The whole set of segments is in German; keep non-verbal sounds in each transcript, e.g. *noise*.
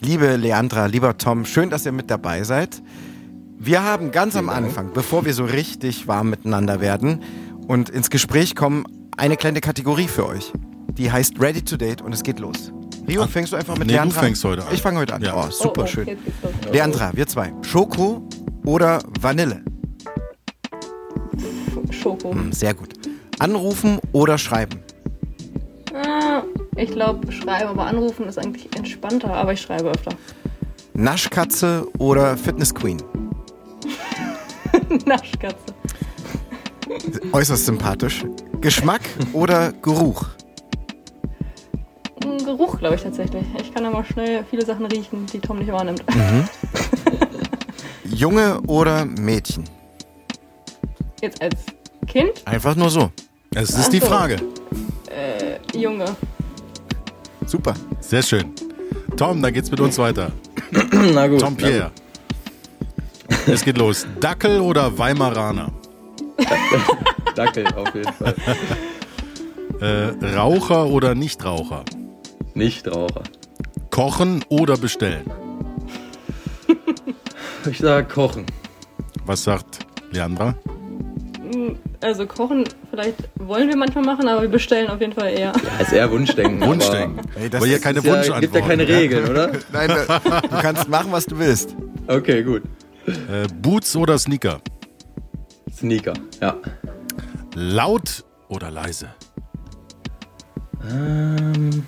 Liebe Leandra, lieber Tom, schön, dass ihr mit dabei seid. Wir haben ganz am Anfang, bevor wir so richtig warm miteinander werden und ins Gespräch kommen, eine kleine Kategorie für euch. Die heißt Ready to Date und es geht los. Rio, Ah, fängst du einfach mit nee, du Leandra fängst heute an. Ich fange heute an. Ja. Oh, super Oh, oh, schön. Leandra, wir zwei. Schoko oder Vanille? Schoko. Hm, sehr gut. Anrufen oder schreiben? Ich glaube, schreiben, aber anrufen ist eigentlich entspannter, aber ich schreibe öfter. Naschkatze oder Fitness Queen? *laughs* Naschkatze. Äußerst sympathisch. Geschmack oder Geruch? Ein Geruch, glaube ich tatsächlich. Ich kann immer schnell viele Sachen riechen, die Tom nicht wahrnimmt. *laughs* Junge oder Mädchen? Jetzt als Kind, Einfach nur so. Es ist die Ach so. Frage. äh, Junge. Super. Sehr schön. Tom, dann geht's mit uns weiter. *clears throat* Na gut. Tom Pierre. Es geht los. Dackel oder Weimaraner? *laughs* Dackel auf jeden Fall. Äh, Raucher oder Nichtraucher? Nichtraucher. Kochen oder bestellen? Ich sag kochen. Was sagt Leandra? Also kochen, vielleicht wollen wir manchmal machen, aber wir bestellen auf jeden Fall eher. Ja, ist eher Wunschdenken. Wunschdenken. Ey, das Aber hier ist keine ist ja, gibt ja keine Regeln, oder? *laughs* Nein, äh, du kannst machen, was du willst. Okay, gut. Äh, Boots oder Sneaker? Sneaker, ja. Laut oder leise? Ähm,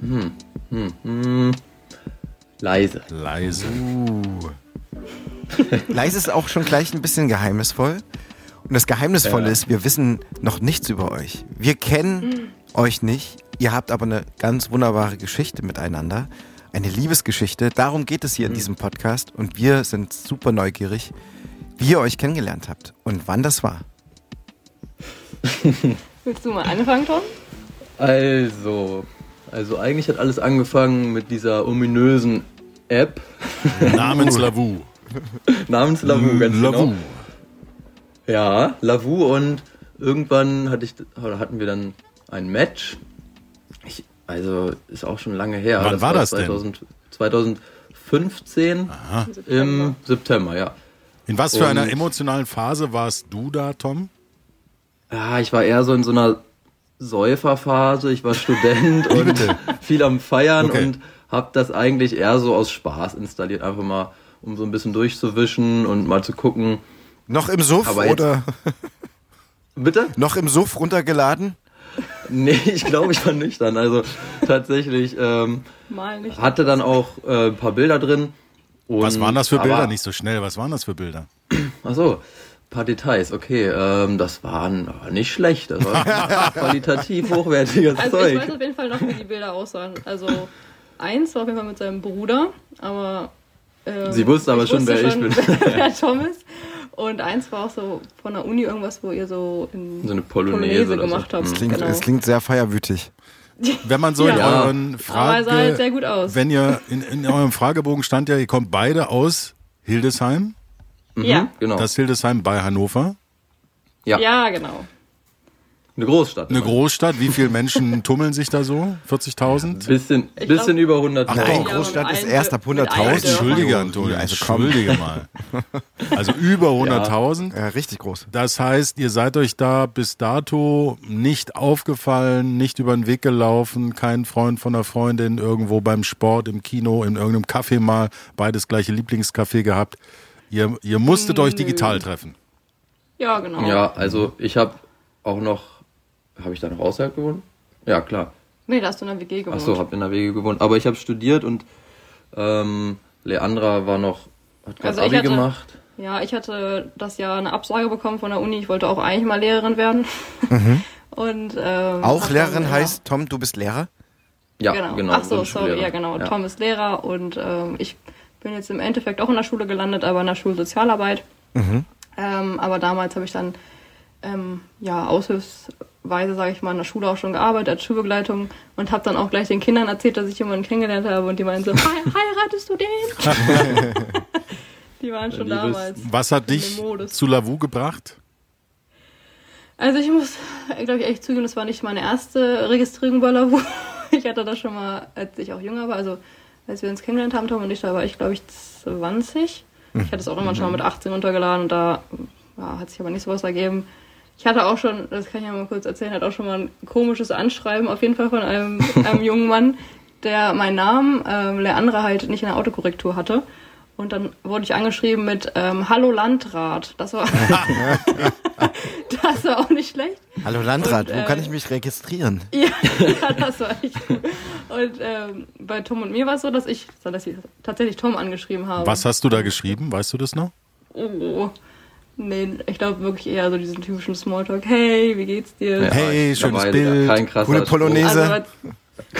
hm, hm, hm. Leise. Leise. *laughs* Leise ist auch schon gleich ein bisschen geheimnisvoll. Und das Geheimnisvolle Ja. ist, wir wissen noch nichts über euch. Wir kennen euch nicht. Ihr habt aber eine ganz wunderbare Geschichte miteinander. Eine Liebesgeschichte. Darum geht es hier in diesem Podcast. Und wir sind super neugierig, wie ihr euch kennengelernt habt und wann das war. *laughs* Willst du mal anfangen, Tom? Also, also eigentlich hat alles angefangen mit dieser ominösen App Namens *laughs* Lavu. namens Lavu, ganz Lavu. genau. Ja, Lavu und irgendwann hatte ich, oder hatten wir dann ein Match. Ich, also ist auch schon lange her. Wann war das denn? 2000, 2015 im September, ja. In was für Und- einer emotionalen Phase warst du da, Tom? Ja, ich war eher so in so einer Säuferphase. Ich war Student *laughs* und viel am Feiern Okay. und habe das eigentlich eher so aus Spaß installiert, einfach mal um so ein bisschen durchzuwischen und mal zu gucken. Noch im Suff Aber oder *laughs* Bitte? noch im Suff runtergeladen? Nee, ich glaube, ich war nüchtern. Also tatsächlich ähm, Mal nicht. hatte dann auch äh, ein paar Bilder drin. Und, Was waren das für Bilder? aber- Nicht so schnell. Was waren das für Bilder? Ach so, ein paar Details. Okay, ähm, das waren aber nicht schlecht. Das war *laughs* qualitativ hochwertiges Also Zeug. ich weiß auf jeden Fall noch, wie die Bilder aussahen. Also eins war auf jeden Fall mit seinem Bruder, aber ähm, Sie wusste aber ich schon, wer ich schon, bin. *laughs* wer Tom ist. Und eins war auch so von der Uni irgendwas, wo ihr so in So eine Polonaise oder so. gemacht habt. Mhm. Klingt, genau. Es klingt sehr feierwütig. *laughs* Wenn man so in Ja. euren aber er Frage, sah halt sehr gut aus. wenn ihr in, in eurem Fragebogen stand ja, ihr kommt beide aus Hildesheim. ja. Genau. Das Hildesheim bei Hannover. ja. ja, genau. Eine Großstadt. Eine Großstadt. Wie viele Menschen *laughs* tummeln sich da so? 40.000? Bisschen, Ich bisschen glaub- über 100 Ach, Nein. Großstadt Ja, ist erst ab allen- mit 100.000. allen Entschuldige, Antonio. Also. Entschuldige mal. Also über *laughs* 100.000. Ja, richtig groß. Das heißt, ihr seid euch da bis dato nicht aufgefallen, nicht über den Weg gelaufen, kein Freund von einer Freundin irgendwo beim Sport, im Kino, in irgendeinem Café mal, beides gleiche Lieblingscafé gehabt. Ihr, ihr musstet euch Nö. digital treffen. Ja, genau. Ja, also ich habe auch noch, habe ich da noch außerhalb gewohnt? Ja, klar. Nee, da hast du in der WG gewohnt. Ach so, habe in der Wege gewohnt. Aber ich habe studiert und ähm, Leandra war noch, hat gerade Also ich Abi hatte- gemacht. Ja, ich hatte das Jahr eine Absage bekommen von der Uni. Ich wollte auch eigentlich mal Lehrerin werden. *laughs* Und, ähm, Auch Lehrerin dann, ja, heißt, Tom, du bist Lehrer? Ja, genau. genau. Ach so, sorry, ja genau. Ja. Tom ist Lehrer und ähm, ich bin jetzt im Endeffekt auch in der Schule gelandet, aber in der Schulsozialarbeit. Ähm, aber damals habe ich dann ähm, ja aushilfsweise, sage ich mal, in der Schule auch schon gearbeitet als Schulbegleitung und habe dann auch gleich den Kindern erzählt, dass ich jemanden kennengelernt habe und die meinten so, *laughs* "Hei- heiratest du den? *laughs* die waren schon die damals. Was hat dich zu Lavu gebracht? Also ich muss, glaube ich, echt zugeben, das war nicht meine erste Registrierung bei Lavu. *laughs* Ich hatte das schon mal, als ich auch jünger war. Also als wir uns kennengelernt haben, Tom und ich, da war ich, glaube ich, 20. Ich hatte es auch immer schon mal mit 18 runtergeladen und da ja, hat sich aber nicht so was ergeben. Ich hatte auch schon, das kann ich ja mal kurz erzählen, hat auch schon mal ein komisches Anschreiben, auf jeden Fall von einem, einem jungen Mann, der meinen Namen, ähm, der andere halt nicht in der Autokorrektur hatte. Und dann wurde ich angeschrieben mit ähm, Hallo Landrat. Das war, *laughs* das war auch nicht schlecht. Hallo Landrat, Und, wo äh, kann ich mich registrieren? *laughs* Ja, ja das war echt gut. Und ähm, bei Tom und mir war es so, dass ich, dass ich tatsächlich Tom angeschrieben habe. Was hast du da geschrieben? Weißt du das noch? Oh. Nee, ich glaube wirklich eher so diesen typischen Smalltalk. Hey, wie geht's dir? Ja, Hey, ich- schönes Bild, Kein krasser coole Polonaise. Also,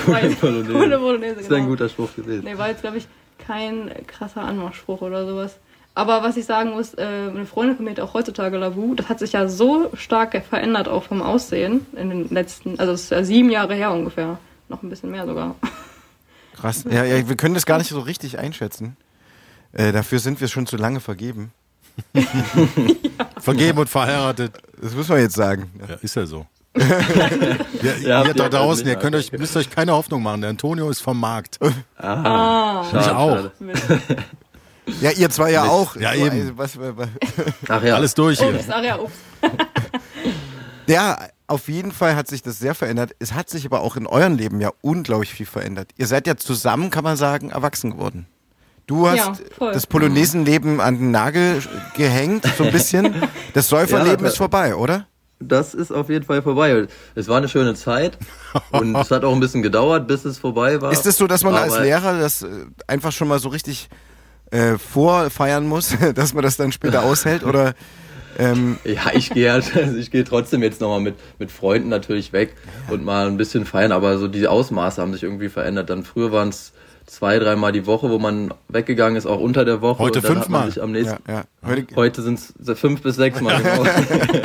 Coole Polonaise. Coole Polonaise, Das ist genau. ein guter Spruch gewesen. Nee, war jetzt, glaube ich, kein krasser Anmachspruch oder sowas. Aber was ich sagen muss, äh, eine Freundin von mir hat auch heutzutage Lavu. Das hat sich ja so stark verändert, auch vom Aussehen in den letzten, also es ist ja sieben Jahre her ungefähr. Noch ein bisschen mehr sogar. Krass. Ja, ja, wir können das gar nicht so richtig einschätzen. Äh, dafür sind wir schon zu lange vergeben. *laughs* Vergeben und verheiratet. Das muss man jetzt sagen. Ja, ist ja so. *laughs* ja, Ja, ihr da ihr draußen, ihr könnt euch, müsst euch keine Hoffnung machen. Der Antonio ist vom Markt. Ah, Ich schade, auch. schade. *laughs* Ja, ihr zwei ja auch. Ja, eben. also, was, was, Ach ja. Alles durch hier. Ups, ach ja, ups. ja, auf jeden Fall hat sich das sehr verändert. Es hat sich aber auch in eurem Leben ja unglaublich viel verändert. Ihr seid ja zusammen, kann man sagen, erwachsen geworden. Du hast Ja, das Polonesenleben an den Nagel gehängt, so ein bisschen. *laughs* Das Säuferleben Ja, ist vorbei, oder? Das ist auf jeden Fall vorbei. Es war eine schöne Zeit und es hat auch ein bisschen gedauert, bis es vorbei war. Ist es so, dass man als Aber- Lehrer das äh, einfach schon mal so richtig äh, vorfeiern muss, *laughs* dass man das dann später aushält? Oder ähm, Ja, ich gehe halt, also *laughs* ich gehe trotzdem jetzt nochmal mit, mit Freunden natürlich weg und mal ein bisschen feiern, aber so die Ausmaße haben sich irgendwie verändert. Dann früher waren es zwei, dreimal die Woche, wo man weggegangen ist, auch unter der Woche. Heute und dann hat fünfmal. man sich am ja, nächsten, ja. Heute, Heute sind es fünf bis sechs Mal, genau.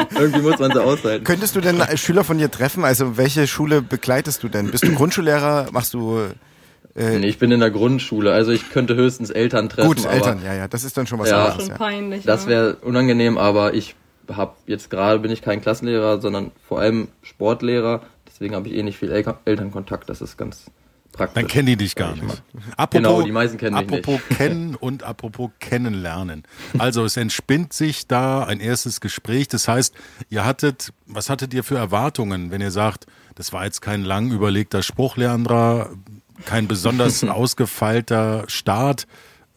*laughs* irgendwie muss man sie aushalten. könntest du denn Schüler von dir treffen? Also welche Schule begleitest du denn? Bist du Grundschullehrer? Machst du äh, Nee, ich bin in der Grundschule, also ich könnte höchstens Eltern treffen. gut aber Eltern? Ja, ja, das ist dann schon was Ja. anderes. Schon Ja. peinlich. Das ne? wäre unangenehm, aber ich habe jetzt gerade bin ich kein Klassenlehrer, sondern vor allem Sportlehrer. Deswegen habe ich eh nicht viel El Elternkontakt. Das ist ganz praktisch. Dann kennen die dich gar nicht. mal. Apropos, Genau, die meisten kennen mich apropos kennen und apropos kennenlernen. Also es entspinnt sich da ein erstes Gespräch. Das heißt, ihr hattet, was hattet ihr für Erwartungen, wenn ihr sagt, das war jetzt kein lang überlegter Spruch, Leandra, kein besonders *laughs* ausgefeilter Start.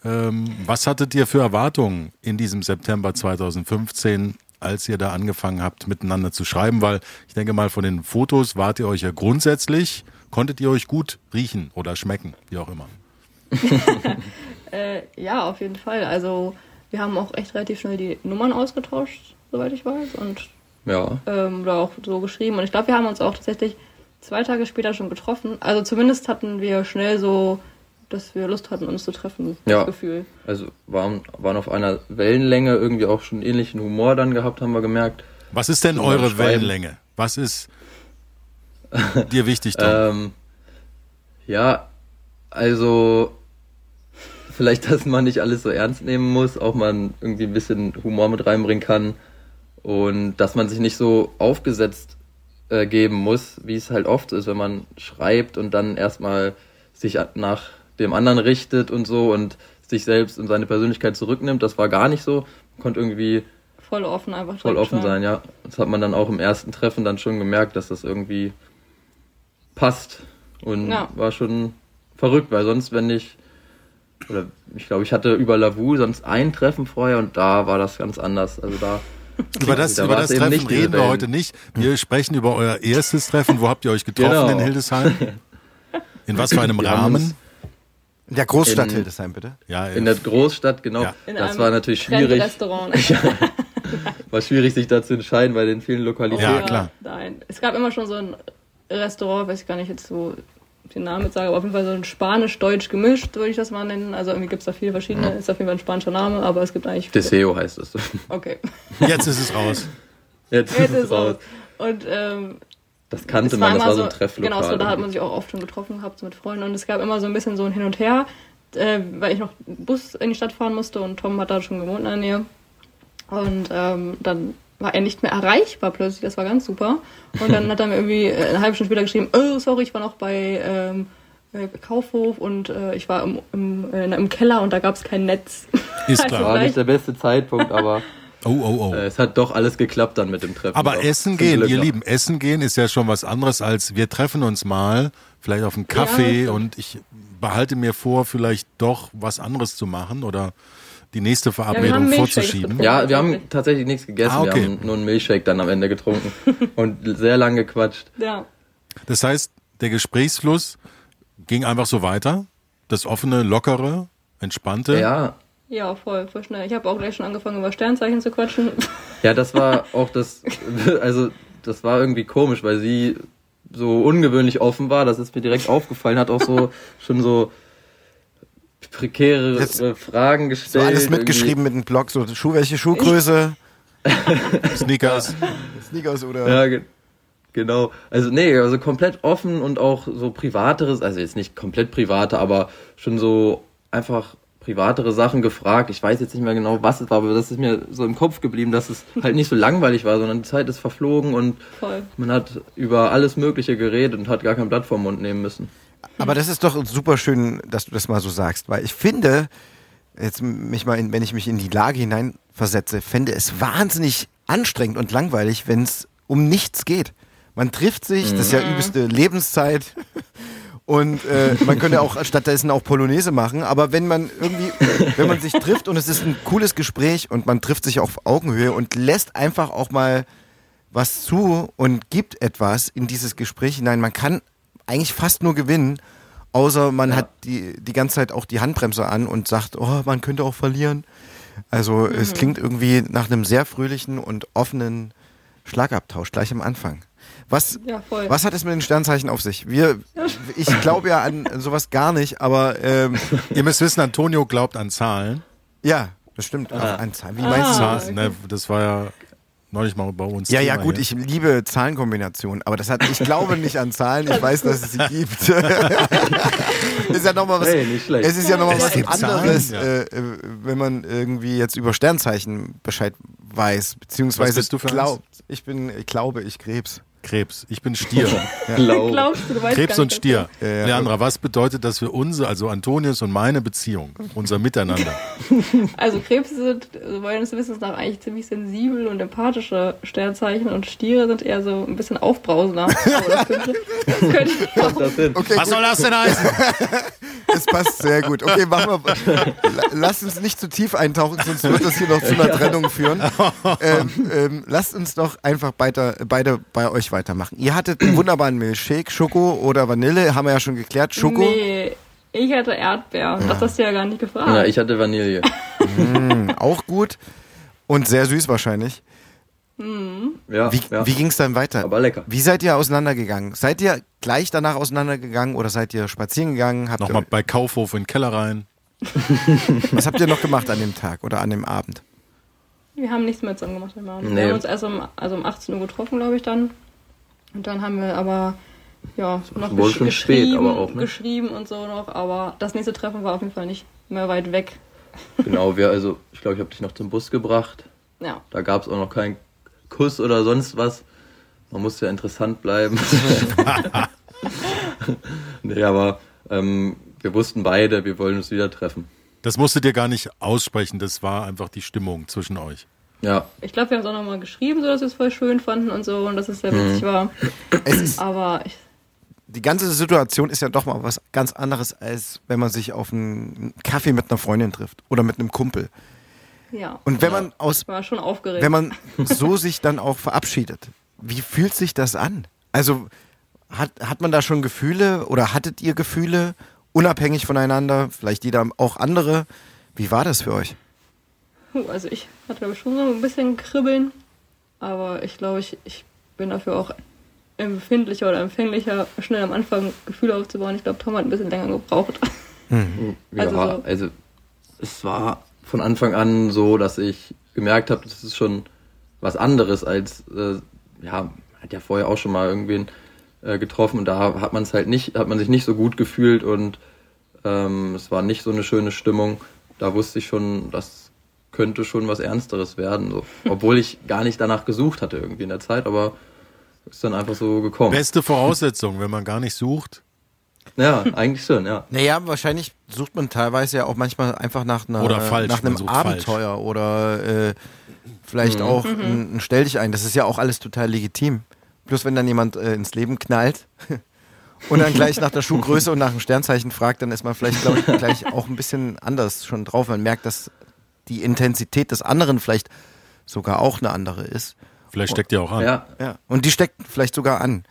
Ähm, was hattet ihr für Erwartungen in diesem September 2015, als ihr da angefangen habt, miteinander zu schreiben? Weil ich denke mal, von den Fotos wart ihr euch ja grundsätzlich, konntet ihr euch gut riechen oder schmecken, wie auch immer. *laughs* Äh, ja, auf jeden Fall. Also wir haben auch echt relativ schnell die Nummern ausgetauscht, soweit ich weiß. Und Ja, ähm, da auch so geschrieben. Und ich glaube, wir haben uns auch tatsächlich zwei Tage später schon getroffen. Also zumindest hatten wir schnell so, dass wir Lust hatten, uns zu treffen. Ja. Das Gefühl. also waren, waren auf einer Wellenlänge, irgendwie auch schon ähnlichen Humor dann gehabt, haben wir gemerkt. Was ist denn eure. Wellenlänge? Was ist *laughs* dir wichtig, Tom? Ähm, ja, also vielleicht, *laughs* dass man nicht alles so ernst nehmen muss, auch man irgendwie ein bisschen Humor mit reinbringen kann und dass man sich nicht so aufgesetzt äh, geben muss, wie es halt oft ist, wenn man schreibt und dann erstmal sich nach dem anderen richtet und so und sich selbst und seine Persönlichkeit zurücknimmt. Das war gar nicht so. Man konnte irgendwie Voll offen einfach. voll offen schreiben. sein, ja. Das hat man dann auch im ersten Treffen dann schon gemerkt, dass das irgendwie passt. Und Ja. war schon verrückt, weil sonst, wenn ich, oder ich glaube, ich hatte über Lavu sonst ein Treffen vorher und da war das ganz anders. Also da, *laughs* über das, da über das Treffen nicht reden wir Wellen. heute nicht. Wir *laughs* sprechen über euer erstes Treffen. Wo habt ihr euch getroffen Genau. in Hildesheim? *laughs* In was für einem Wir Rahmen? In der Großstadt In- Hildesheim, bitte. Ja, in der Großstadt, genau. Ja. In das einem war natürlich schwierig. Restaurant. War schwierig, sich da zu entscheiden bei den vielen Lokalitäten. Ja, klar. Nein. Es gab immer schon so ein Restaurant, weiß ich gar nicht jetzt so den Namen jetzt sage, aber auf jeden Fall so ein Spanisch-Deutsch gemischt, würde ich das mal nennen. Also irgendwie gibt es da viele verschiedene, ist auf jeden Fall ein spanischer Name, aber es gibt eigentlich. Deseo heißt es. Okay. jetzt ist es raus. Jetzt, Jetzt ist es raus. Und ähm, Das kannte man, das war so ein Trefflokal. Genau, so, da hat man sich auch oft schon getroffen gehabt, so mit Freunden. Und es gab immer so ein bisschen so ein Hin und Her, äh, weil ich noch Bus in die Stadt fahren musste und Tom hat da schon gewohnt in der Nähe. Und ähm, dann war er nicht mehr erreichbar plötzlich, das war ganz super. Und dann hat er mir irgendwie eine halbe Stunde später geschrieben, oh, sorry, ich war noch bei ähm, äh, Kaufhof und äh, ich war im, im, äh, im Keller und da gab es kein Netz. Ist Also klar. War gleich- nicht der beste Zeitpunkt, aber *laughs* Oh, oh, oh. äh, es hat doch alles geklappt dann mit dem Treffen. Aber Doch. essen gehen, ihr. Lieben, essen gehen ist ja schon was anderes als wir treffen uns mal, vielleicht auf einen Kaffee Ja. und ich behalte mir vor, vielleicht doch was anderes zu machen oder die nächste Verabredung Milchshakes vorzuschieben. Ja, wir haben tatsächlich nichts gegessen. Ah, okay. Wir haben nur einen Milchshake dann am Ende getrunken *laughs* und sehr lang gequatscht. Ja. Das heißt, der Gesprächsfluss ging einfach so weiter. Das offene, lockere, entspannte. Ja, Ja, voll, voll schnell. Ich habe auch gleich schon angefangen, über Sternzeichen zu quatschen. *laughs* ja, das war auch das, also das war irgendwie komisch, weil sie so ungewöhnlich offen war. Das ist mir direkt aufgefallen. Hat auch so schon so prekäre Jetzt- äh, Fragen So gestellt. alles mitgeschrieben mit einem Blog, so Schuh, welche Schuhgröße, Sneakers. *laughs* Sneakers oder. Ja, ge genau. Also nee, also komplett offen und auch so privateres, also jetzt nicht komplett private, aber schon so einfach privatere Sachen gefragt. Ich weiß jetzt nicht mehr genau, was es war, aber das ist mir so im Kopf geblieben, dass es halt nicht so langweilig war, sondern die Zeit ist verflogen und Voll. man hat über alles Mögliche geredet und hat gar kein Blatt vom Mund nehmen müssen. Aber das ist doch super schön, dass du das mal so sagst, weil ich finde, jetzt mich mal, in, wenn ich mich in die Lage hineinversetze, fände es wahnsinnig anstrengend und langweilig, wenn es um nichts geht. Man trifft sich, das ist ja übelste Lebenszeit. Und äh, man könnte auch stattdessen auch Polonaise machen, aber wenn man irgendwie, wenn man sich trifft und es ist ein cooles Gespräch und man trifft sich auf Augenhöhe und lässt einfach auch mal was zu und gibt etwas in dieses Gespräch hinein, man kann eigentlich fast nur gewinnen, außer man hat die, die ganze Zeit auch die Handbremse an und sagt, oh, man könnte auch verlieren. Also es klingt irgendwie nach einem sehr fröhlichen und offenen Schlagabtausch gleich am Anfang. Was, Ja, was hat es mit den Sternzeichen auf sich? Wir, *laughs* ich glaube ja an sowas gar nicht, aber ähm, Ihr müsst wissen, Antonio glaubt an Zahlen. ja, das stimmt. Auch an Zahlen. Wie meinst du Ah, das? Zahlen ne, das war ja neulich mal bei uns. Ja, ja, Thema gut, hier. ich liebe Zahlenkombinationen, aber das hat, ich glaube nicht an Zahlen, ich weiß, dass es sie gibt. *laughs* ist ja nochmal was, Hey, es ist ja nochmal was anderes, Zahlen, ja. äh, äh, wenn man irgendwie jetzt über Sternzeichen Bescheid weiß, beziehungsweise Was bist du für eins? glaubt. Ich bin, ich glaube, ich Krebs. Krebs. Ich bin Stier. *laughs* Glaub. Glaubst du, du weißt Krebs gar und nicht, Stier. Ja, ja. Leandra, was bedeutet das für unsere, also Antonius und meine Beziehung, unser Miteinander? *laughs* Also Krebse sind äh, meines Wissens nach eigentlich ziemlich sensibel und empathische Sternzeichen und Stiere sind eher so ein bisschen aufbrausender. *laughs* Das könnte, das könnte. Okay, Was soll das denn heißen? es passt sehr gut. Okay, machen wir. La- Lasst uns nicht zu tief eintauchen, sonst wird das hier noch zu einer Trennung führen. Ähm, ähm, lasst uns doch einfach beide, beide bei euch weitermachen. Ihr hattet einen wunderbaren Milchshake, Schoko oder Vanille, haben wir ja schon geklärt. Schoko. Nee, ich hatte Erdbeer. Das hast du ja gar nicht gefragt. Ja, ich hatte Vanille. *laughs* Auch gut und sehr süß wahrscheinlich. Ja, Wie, ja. wie ging es dann weiter? Aber lecker. Wie seid ihr auseinandergegangen? Seid ihr gleich danach auseinandergegangen oder seid ihr spazieren gegangen? Habt Nochmal ihr, bei Kaufhof in den Keller rein. *laughs* was habt ihr noch gemacht an dem Tag oder an dem Abend? Wir haben nichts mehr zusammen gemacht. Wir haben Nee. uns erst um, also um 18 Uhr getroffen, glaube ich, dann. Und dann haben wir aber ja, noch gesch schon spät, geschrieben, aber auch, ne? geschrieben und so noch. Aber das nächste Treffen war auf jeden Fall nicht mehr weit weg. *laughs* Genau, wir, also ich glaube, ich habe dich noch zum Bus gebracht. Ja, Da gab es auch noch keinen Kuss oder sonst was. Man muss ja interessant bleiben. *laughs* nee, aber ähm, wir wussten beide, wir wollen uns wieder treffen. Das musstet ihr gar nicht aussprechen, das war einfach die Stimmung zwischen euch. Ja, ich glaube, wir haben es auch nochmal geschrieben, so dass wir es voll schön fanden und so und dass es sehr witzig war. Es ist, Aber ich, die ganze Situation ist ja doch mal was ganz anderes, als wenn man sich auf einen Kaffee mit einer Freundin trifft oder mit einem Kumpel. ja, Und wenn man aus, war schon aufgeregt. wenn man so sich dann auch verabschiedet, wie fühlt sich das an? Also hat, hat man da schon Gefühle oder hattet ihr Gefühle, unabhängig voneinander, vielleicht jeder auch andere? Wie war das für euch? Also ich hatte glaube ich schon so ein bisschen Kribbeln, aber ich glaube, ich, ich bin dafür auch empfindlicher oder empfänglicher, schnell am Anfang Gefühle aufzubauen. Ich glaube, Tom hat ein bisschen länger gebraucht. *laughs* Also ja, so- also es war von Anfang an so, dass ich gemerkt habe, das ist schon was anderes als, äh, ja, man hat ja vorher auch schon mal irgendwen äh, getroffen und da hat man es halt nicht, hat man sich nicht so gut gefühlt und ähm, es war nicht so eine schöne Stimmung. Da wusste ich schon, das könnte schon was Ernsteres werden, so. obwohl ich gar nicht danach gesucht hatte irgendwie in der Zeit, aber ist dann einfach so gekommen. Beste Voraussetzung, wenn man gar nicht sucht, Ja, eigentlich schon, ja. Naja, wahrscheinlich sucht man teilweise ja auch manchmal einfach nach, einer, Oder falsch, nach einem Abenteuer oder äh, vielleicht Mhm. auch ein, ein Stell dich ein. Das ist ja auch alles total legitim. Plus wenn dann jemand äh, ins Leben knallt *laughs* und dann gleich nach der Schuhgröße und nach dem Sternzeichen fragt, dann ist man vielleicht, glaube ich, gleich *laughs* auch ein bisschen anders schon drauf. Man merkt, dass die Intensität des anderen vielleicht sogar auch eine andere ist. Vielleicht steckt ihr auch an. Ja, Ja. Und die steckt vielleicht sogar an.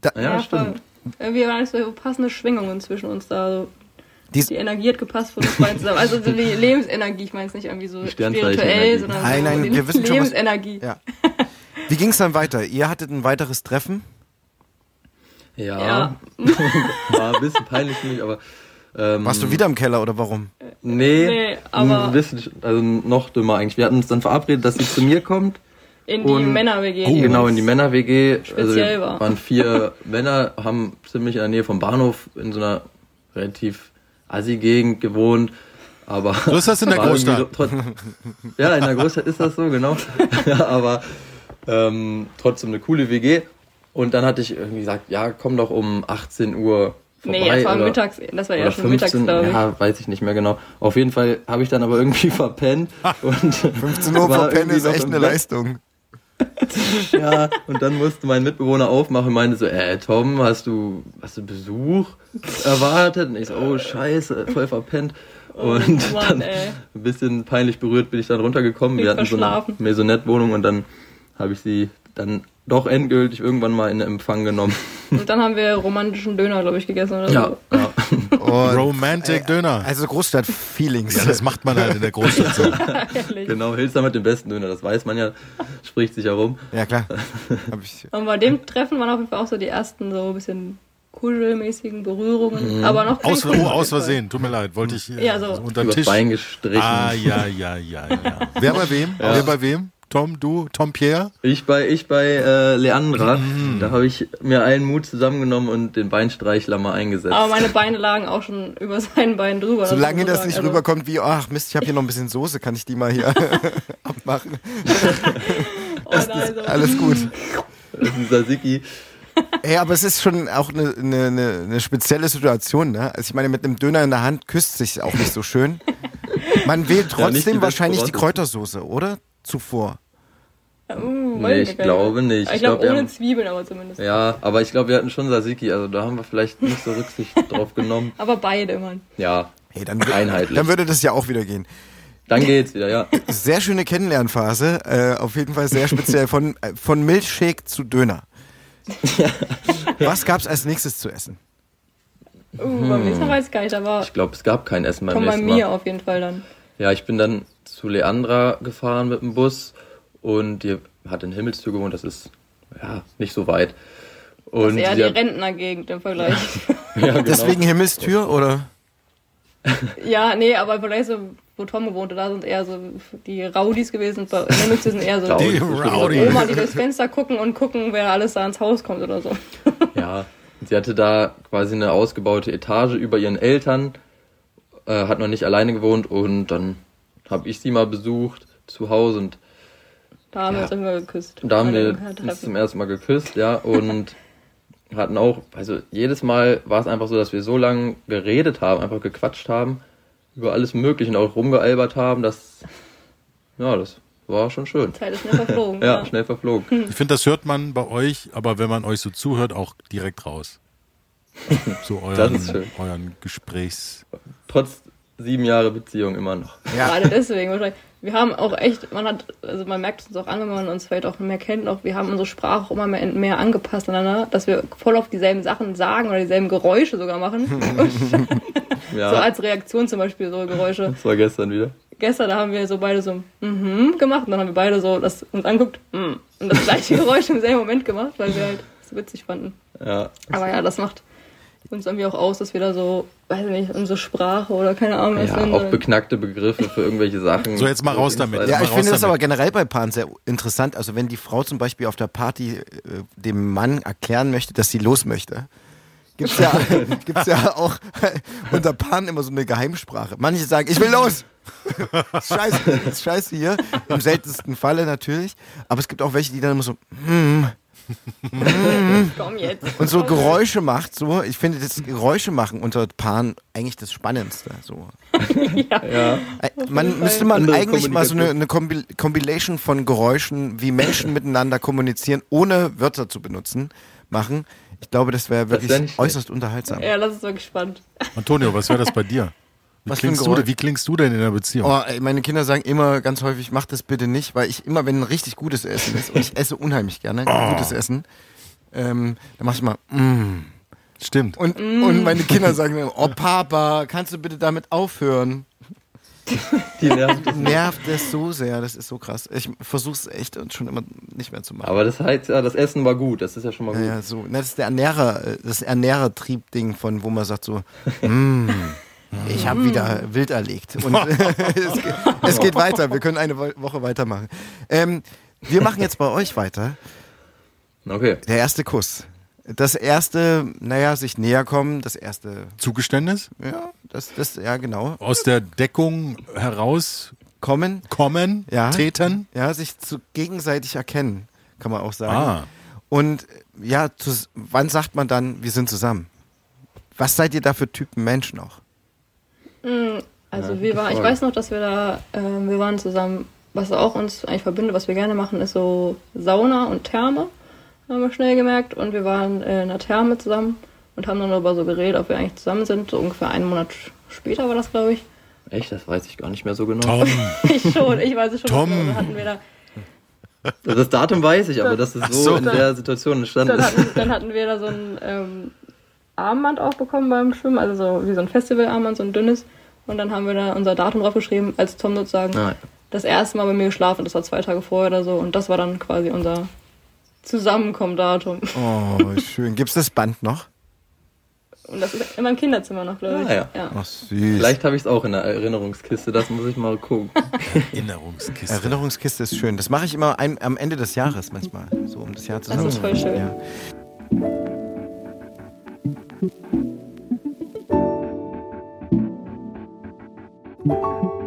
Da, ja, stimmt. Irgendwie waren so passende Schwingungen zwischen uns da. So. Dies- Die Energie hat gepasst von uns beiden zusammen. Also so *laughs* die Lebensenergie, ich meine es nicht irgendwie so spirituell, sondern Nein, so nein, die wir wissen schon, was- Lebensenergie. Ja. Wie ging es dann weiter? Ihr hattet ein weiteres Treffen. Ja, Ja. *laughs* war ein bisschen peinlich für mich, aber ähm, Warst du wieder im Keller oder warum? Nee, Nee, aber- ein bisschen, also noch dümmer eigentlich. Wir hatten uns dann verabredet, dass sie zu mir kommt. In die Männer-WG. Oh, genau, in die Männer-WG. Also speziell wir war. waren vier *laughs* Männer, haben ziemlich in der Nähe vom Bahnhof in so einer relativ assi-Gegend gewohnt. Aber So ist das in der Großstadt. So, ja, in der Großstadt ist das so, genau. *laughs* ja, aber ähm, trotzdem eine coole WG. Und dann hatte ich irgendwie gesagt, ja, komm doch um 18 Uhr vorbei. Nee, das war oder, mittags, das war ja schon mittags, glaube ich. ja, weiß ich nicht mehr genau. Auf jeden Fall habe ich dann aber irgendwie *laughs* verpennt. und *laughs* 15 Uhr war vor Pennen irgendwie ist echt eine Bett. Leistung. *laughs* Ja, und dann musste mein Mitbewohner aufmachen und meinte so, äh, Tom, hast du, hast du Besuch erwartet? Und ich so, oh, scheiße, voll verpennt. Und Oh Mann, dann ey. ein bisschen peinlich berührt bin ich dann runtergekommen. Bin Wir hatten so eine. Maisonette-Wohnung und dann habe ich sie dann doch endgültig irgendwann mal in Empfang genommen. Und dann haben wir romantischen Döner, glaube ich, gegessen oder Ja, so. ja. *laughs* Und, Romantic Döner. also Großstadt-Feelings. Ja, das macht man halt in der Großstadt so. Ehrlich. *laughs* *laughs* genau, Hilsam hat den besten Döner, das weiß man ja, spricht sich herum. Ja, klar. Hab ich, Und bei dem Treffen waren auf jeden Fall auch so die ersten so ein bisschen kuschelmäßigen Berührungen, Mhm. aber noch Aus, oh, aus. Versehen, tut mir leid, wollte ich äh, Ja, so. unter den Tisch. Bein gestrichen. Ah, ja, ja, ja, ja. Wer bei wem? Ja. Wer bei wem? Tom, du, Tom Pierre? Ich bei, ich bei äh, Leandra, Mhm. da habe ich mir allen Mut zusammengenommen und den Beinstreichler mal eingesetzt. Aber meine Beine lagen auch schon über seinen Beinen drüber. solange das man nicht sagen. rüberkommt wie, ach Mist, ich habe hier noch ein bisschen Soße, kann ich die mal hier *laughs* abmachen? Also, *laughs* oh nein. Alles gut. Das ist ein Tzatziki. Ey, aber es ist schon auch eine, eine, eine, eine spezielle Situation, ne? Also ich meine, mit einem Döner in der Hand küsst sich auch nicht so schön. Man wählt Ja, nicht die trotzdem wahrscheinlich die. Kräutersoße, oder? Zuvor. Uh, Nee, ich glaube nicht. Ich Ich glaube glaub, ohne Zwiebeln aber zumindest. Ja, aber ich glaube, wir hatten schon Tzatziki, also da haben wir vielleicht nicht so Rücksicht *laughs* drauf genommen. Aber beide, Mann. Ja, Hey, dann, Einheitlich. dann würde das ja auch wieder gehen. dann geht's wieder, ja. Sehr schöne Kennenlernphase. Äh, auf jeden Fall sehr speziell. Von, äh, von Milchshake zu Döner. Was gab's als nächstes zu essen? Uh, beim nächsten Mal weiß ich gar nicht, aber Ich glaube, es gab kein Essen beim komm bei nächsten mir Mal. auf jeden Fall dann. Ja, ich bin dann zu Leandra gefahren mit dem Bus und die hat in Himmelstür gewohnt, das ist ja nicht so weit. Das Und ist eher sie die Rentnergegend im Vergleich. *laughs* ja, genau. Deswegen Himmelstür oder? ja, nee, aber vielleicht so, wo Tom gewohnt hat, da sind eher so die Rowdies gewesen. Limits sind eher so Rowdies, Die. Rowdies. Oma, die durchs Fenster gucken und gucken, wer alles da ins Haus kommt oder so. *laughs* Ja, sie hatte da quasi eine ausgebaute Etage über ihren Eltern, äh, hat noch nicht alleine gewohnt und dann habe ich sie mal besucht zu Hause und Da haben wir Ja. uns immer geküsst. da haben wir uns zum ersten Mal geküsst, ja, und *laughs* hatten auch, also jedes Mal war es einfach so, dass wir so lange geredet haben, einfach gequatscht haben, über alles Mögliche und auch rumgealbert haben, dass, ja, das war schon schön. Zeit ist schnell verflogen. *laughs* Ja, schnell verflogen. Ich finde, das hört man bei euch, aber wenn man euch so zuhört, auch direkt raus. *laughs* So euren, euren Gesprächs. Trotz sieben Jahre Beziehung immer noch. Ja. Gerade deswegen wahrscheinlich. Wir haben auch echt, man hat, also man merkt es uns auch an, wenn man uns vielleicht auch mehr kennt, auch wir haben unsere Sprache auch immer mehr, mehr angepasst aneinander, dass wir voll auf dieselben Sachen sagen oder dieselben Geräusche sogar machen. *laughs* Ja, So als Reaktion zum Beispiel so Geräusche. das war gestern wieder. Gestern da haben wir so beide so mhm gemacht und dann haben wir beide so das uns anguckt mm, und das gleiche Geräusch im selben Moment gemacht, weil wir halt so witzig fanden. Ja, Aber ja, das macht uns irgendwie auch aus, dass wir da so, weiß ich nicht, unsere Sprache oder keine Ahnung was ja sind. auch beknackte Begriffe für irgendwelche Sachen. So, jetzt mal raus damit. Ja, ich finde das damit. aber generell bei Paaren sehr interessant. Also wenn die Frau zum Beispiel auf der Party äh, dem Mann erklären möchte, dass sie los möchte, gibt's ja, *laughs* gibt's ja auch unter Paaren immer so eine Geheimsprache. Manche sagen, ich will los. Das ist scheiße, das ist scheiße hier. Im seltensten Falle natürlich. Aber es gibt auch welche, die dann immer so, hm, *laughs* Komm jetzt. und so Geräusche macht, so, ich finde das Geräusche machen unter Paaren eigentlich das Spannendste. So. *laughs* Ja. Äh, Man müsste man Andere eigentlich mal so eine, eine Kombi- Compilation von Geräuschen, wie Menschen *laughs* miteinander kommunizieren, ohne Wörter zu benutzen, machen. Ich glaube, das wäre wirklich wär nicht schlecht. äußerst unterhaltsam. Ja, das ist wirklich spannend. Antonio, was wäre das bei dir? Wie Was für ein klingst, du, wie klingst du denn in der Beziehung? Oh, ey, meine Kinder sagen immer ganz häufig, mach das bitte nicht, weil ich immer, wenn ein richtig gutes Essen ist, und ich esse unheimlich gerne gutes Essen, ähm, dann mach ich mal, mm. Stimmt. Und, und meine Kinder sagen dann, oh Papa, kannst du bitte damit aufhören? Die nervt es. Nervt das so sehr, das ist so krass. Ich versuch's echt und schon immer nicht mehr zu machen. Aber das heißt ja, das Essen war gut. Das ist ja schon mal gut. ja, so. Das ist der Ernährer, äh, das Ernährertrieb-Ding von, wo man sagt so, mm, *laughs* ich habe wieder wild erlegt. Und *laughs* es, geht, es geht weiter. Wir können eine Wo- Woche weitermachen. Ähm, wir machen jetzt bei euch weiter. Okay. Der erste Kuss. Das erste, naja, sich näher kommen, das erste, Zugeständnis? ja, das, das, ja, genau. Aus der Deckung herauskommen, Kommen, ja. treten? Ja, sich zu gegenseitig erkennen, kann man auch sagen. Ah. Und ja, zu, wann sagt man dann, wir sind zusammen? Was seid ihr da für Typen Menschen auch? Also Ja, wir waren, ich weiß noch, dass wir da, ähm, wir waren zusammen, was auch uns eigentlich verbindet, was wir gerne machen, ist so Sauna und Therme, haben wir schnell gemerkt. Und wir waren äh, in einer Therme zusammen und haben dann darüber so geredet, ob wir eigentlich zusammen sind. So ungefähr einen Monat später war das, glaube ich. Echt? Das weiß ich gar nicht mehr so genau. Tom, *laughs* Ich schon, ich weiß es schon. Tom. Dann hatten wir da, Also Das Datum weiß ich, aber dass es so, so. in der Situation entstanden dann ist. hatten, dann hatten wir da so ein ähm, Armband auch bekommen beim Schwimmen, also so wie so ein Festivalarmband, so ein dünnes. Und dann haben wir da unser Datum draufgeschrieben, als Tom sozusagen Ah, das erste Mal bei mir geschlafen. Das war zwei Tage vorher oder so. Und das war dann quasi unser Zusammenkommen-Datum. Oh, schön. Gibt's das Band noch? Und das ist in meinem Kinderzimmer noch, glaube ich. Ah, ja. Ach, süß. Vielleicht habe ich es auch in der Erinnerungskiste, das muss ich mal gucken. *laughs* Erinnerungskiste. Erinnerungskiste ist schön. Das mache ich immer ein, am Ende des Jahres manchmal, so um das Jahr zusammen. ist voll schön. Ja. Thank you.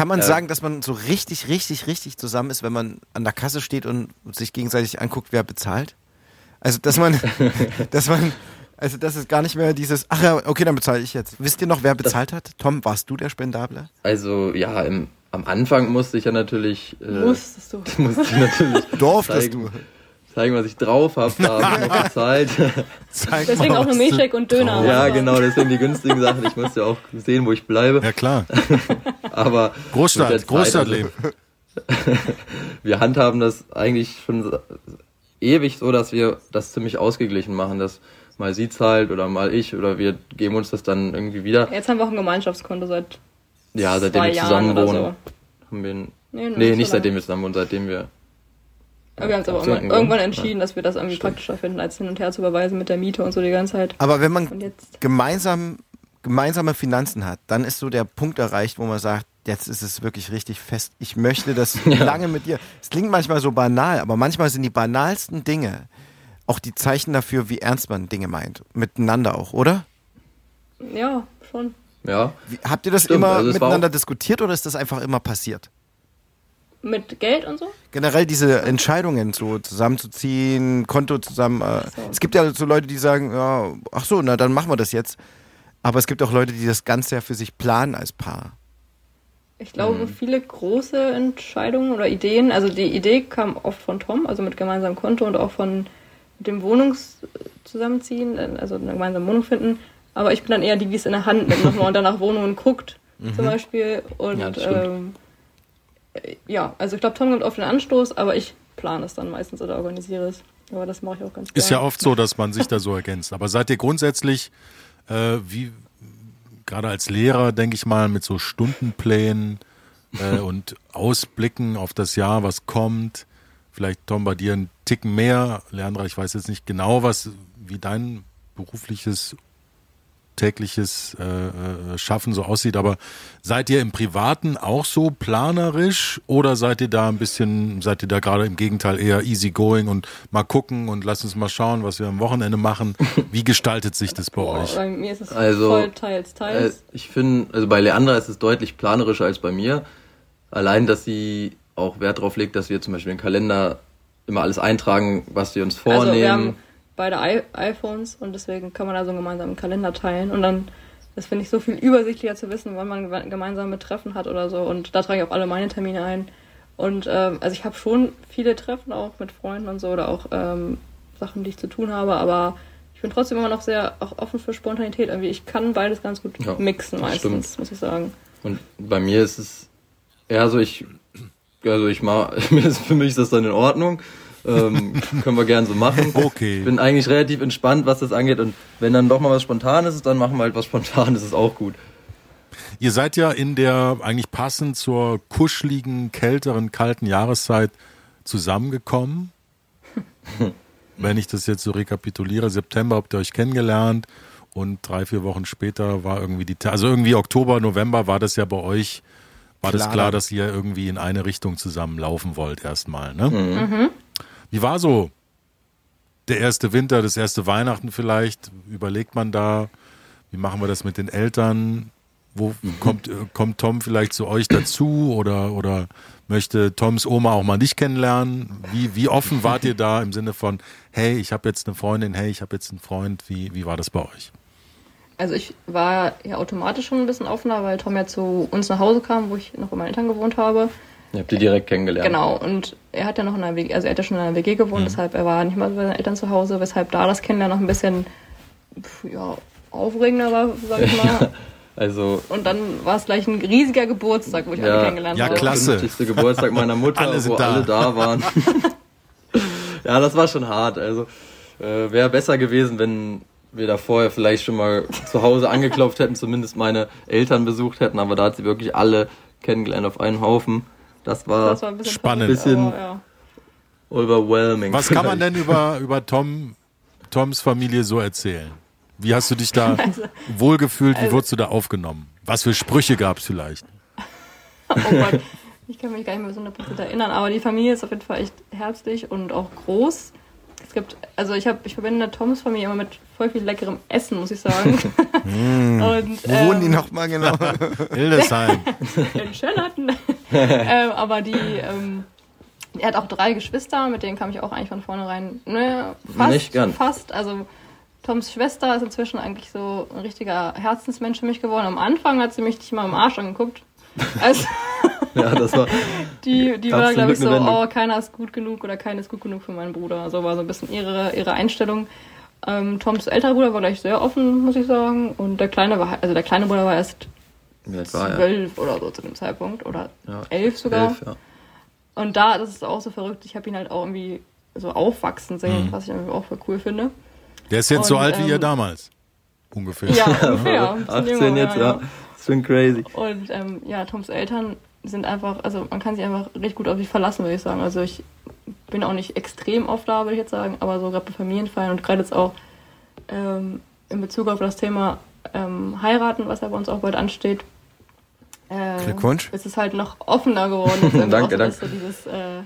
Kann man Ja. sagen, dass man so richtig, richtig, richtig zusammen ist, wenn man an der Kasse steht und sich gegenseitig anguckt, wer bezahlt? Also, dass man, *laughs* dass man, also, das ist gar nicht mehr dieses, ach ja, okay, dann bezahle ich jetzt. Wisst ihr noch, wer bezahlt hat? Tom, warst du der Spendable? Also ja, im, am Anfang musste ich ja natürlich, äh, Musstest du. *laughs* musste ich natürlich *laughs* Durftest zeigen, du? Zeigen, was ich drauf habe. Da habe ich noch *laughs* bezahlt. Zeig Deswegen auch nur Milchshake und Döner. ja, genau, deswegen die günstigen Sachen. Ich musste ja auch sehen, wo ich bleibe. Ja, klar. *laughs* Aber Großstadt, Zeit, Großstadtleben. Also, *laughs* wir handhaben das eigentlich schon ewig so, dass wir das ziemlich ausgeglichen machen, dass mal sie zahlt oder mal ich oder wir geben uns das dann irgendwie wieder. Jetzt haben wir auch ein Gemeinschaftskonto seit Ja, seitdem zwei wir zusammen wohnen. so. Haben wir, Nee, nee, nee so nicht seitdem wir zusammen wohnen, seitdem wir. Wir haben es aber irgendwann Grund. entschieden, dass wir das irgendwie Stimmt. praktischer finden, als hin und her zu überweisen mit der Miete und so die ganze Zeit. Aber wenn man jetzt. gemeinsam, gemeinsame Finanzen hat, dann ist so der Punkt erreicht, wo man sagt, jetzt ist es wirklich richtig fest. Ich möchte das *laughs* lange mit dir. Es klingt manchmal so banal, aber manchmal sind die banalsten Dinge auch die Zeichen dafür, wie ernst man Dinge meint. Miteinander auch, oder? Ja, schon. Ja, Wie, habt ihr das Stimmt, immer also miteinander diskutiert oder ist das einfach immer passiert? Mit Geld und so? Generell diese Entscheidungen, so zusammenzuziehen, Konto zusammen. Äh, so. Es gibt ja so Leute, die sagen, ja, ach so, na dann machen wir das jetzt. Aber es gibt auch Leute, die das Ganze ja für sich planen als Paar. Ich glaube, viele große Entscheidungen oder Ideen, also die Idee kam oft von Tom, also mit gemeinsamem Konto und auch von dem Wohnungszusammenziehen, also eine gemeinsame Wohnung finden. Aber ich bin dann eher die, die es in der Hand nimmt nochmal und dann nach Wohnungen guckt, zum Beispiel. Und Ja, ähm, äh, ja, also ich glaube, Tom gibt oft den Anstoß, aber ich plane es dann meistens oder organisiere es. Aber das mache ich auch ganz Ist ja gerne. oft so, dass man sich da so ergänzt. Aber seid ihr grundsätzlich, äh, wie gerade als Lehrer, denke ich mal, mit so Stundenplänen äh, *laughs* und Ausblicken auf das Jahr, was kommt, vielleicht Tom bei dir ein Ticken mehr, Leandra, ich weiß jetzt nicht genau, was wie dein berufliches tägliches äh, äh, Schaffen so aussieht. Aber seid ihr im Privaten auch so planerisch oder seid ihr da ein bisschen, seid ihr da gerade im Gegenteil eher easy going und mal gucken und lasst uns mal schauen, was wir am Wochenende machen? *laughs* Wie gestaltet sich das bei euch? bei mir ist es Also, voll teils, Äh, teils. ich finde, also bei Leandra ist es deutlich planerischer als bei mir. Allein, dass sie auch Wert darauf legt, dass wir zum Beispiel im Kalender immer alles eintragen, was wir uns vornehmen. Also wir haben beide I iPhones und deswegen kann man da so einen gemeinsamen Kalender teilen und dann, das finde ich so viel übersichtlicher zu wissen, wann man geme- gemeinsame Treffen hat oder so und da trage ich auch alle meine Termine ein. Und ähm, also ich habe schon viele Treffen auch mit Freunden und so oder auch ähm, Sachen, die ich zu tun habe, aber ich bin trotzdem immer noch sehr auch offen für Spontanität. Irgendwie ich kann beides ganz gut Ja, mixen meistens, stimmt. muss ich sagen. Und bei mir ist es eher so, ich, also ich mach, *laughs* mir ist, für mich ist das dann in Ordnung. Ähm, *laughs* können wir gern so machen. Okay. Ich bin eigentlich relativ entspannt, was das angeht. Und wenn dann doch mal was Spontanes ist, dann machen wir halt was Spontanes, ist auch gut. Ihr seid ja in der eigentlich passend zur kuscheligen, kälteren, kalten Jahreszeit zusammengekommen. *laughs* Wenn ich das jetzt so rekapituliere, September habt ihr euch kennengelernt und drei, vier Wochen später war irgendwie die, also irgendwie Oktober, November war das ja bei euch, war das Klar. klar, dass ihr irgendwie in eine Richtung zusammenlaufen wollt erstmal, ne? Wie war so der erste Winter, das erste Weihnachten vielleicht? Überlegt man da, wie machen wir das mit den Eltern? Wo kommt, äh, kommt Tom vielleicht zu euch dazu oder, oder möchte Toms Oma auch mal dich kennenlernen? Wie, wie offen wart ihr da im Sinne von, hey, ich habe jetzt eine Freundin, hey, ich habe jetzt einen Freund? Wie, wie war das bei euch? Also ich war ja automatisch schon ein bisschen offener, weil Tom ja zu uns nach Hause kam, wo ich noch bei meinen Eltern gewohnt habe. Ihr habt ihr direkt kennengelernt. Genau, und er hat ja noch in einer WG, also er hat ja schon in einer WG gewohnt, deshalb er war nicht mal bei seinen Eltern zu Hause, weshalb da das Kennenlernen noch ein bisschen ja, aufregender war, sag ich *laughs* mal. Also, Und dann war es gleich ein riesiger Geburtstag, wo ich alle ja, kennengelernt Ja, habe. der klasse. 50. Geburtstag meiner Mutter, Alle wo da. alle da waren. *laughs* ja, das war schon hart. Also, äh, wäre besser gewesen, wenn wir da vorher vielleicht schon mal zu Hause angeklopft hätten, zumindest meine Eltern besucht hätten, aber da hat sie wirklich alle kennengelernt auf einen Haufen. Das war, Das war ein bisschen Spannend. Bisschen- aber, ja. overwhelming. Was kann man denn über, über Tom, Toms Familie so erzählen? Wie hast du dich da *laughs* Also- wohlgefühlt? Wie wurdest du da aufgenommen? Was für Sprüche gab es vielleicht? *laughs* Oh Gott, ich kann mich gar nicht mehr so 100% erinnern, aber die Familie ist auf jeden Fall echt herzlich und auch groß. Es gibt, also ich habe, ich verbinde Toms Familie immer mit voll viel leckerem Essen, muss ich sagen. *laughs* und, Wo wohnen die ähm, nochmal genau? *laughs* Hildesheim. *laughs* in Schönhatten. ähm, aber die, ähm, er hat auch drei Geschwister, mit denen kam ich auch eigentlich von vornherein, ne, fast, Nicht ganz. fast, also Toms Schwester ist inzwischen eigentlich so ein richtiger Herzensmensch für mich geworden. Am Anfang hat sie mich nicht mal im Arsch angeguckt. Also, *laughs* Ja, das war, die, die war, glaube ich, so, oh, keiner ist gut genug oder keiner ist gut genug für meinen Bruder. So war so ein bisschen ihre, ihre Einstellung. Ähm, Toms älterer Bruder war gleich sehr offen, muss ich sagen. Und der kleine war, also der kleine Bruder war erst er? zwölf oder so zu dem Zeitpunkt oder Ja, elf sogar. Elf, ja. Und da, das ist auch so verrückt, ich habe ihn halt auch irgendwie so aufwachsen sehen, was ich irgendwie auch voll cool finde. Der ist jetzt so Und, alt wie ihr ähm, damals. Ungefähr. Ja, *laughs* ungefähr. ein bisschen 18 jünger, jetzt, ja. Ja. Das ist schon crazy. Und ähm, ja, Toms Eltern sind einfach, also man kann sich einfach richtig gut auf sich verlassen, würde ich sagen. Also ich bin auch nicht extrem oft da, würde ich jetzt sagen, aber so gerade bei Familienfeiern und gerade jetzt auch ähm, in Bezug auf das Thema ähm, heiraten, was ja bei uns auch bald ansteht. Äh, Glückwunsch. Ist es halt noch offener geworden. *laughs* Irgendwie Danke, danke. So dieses, äh,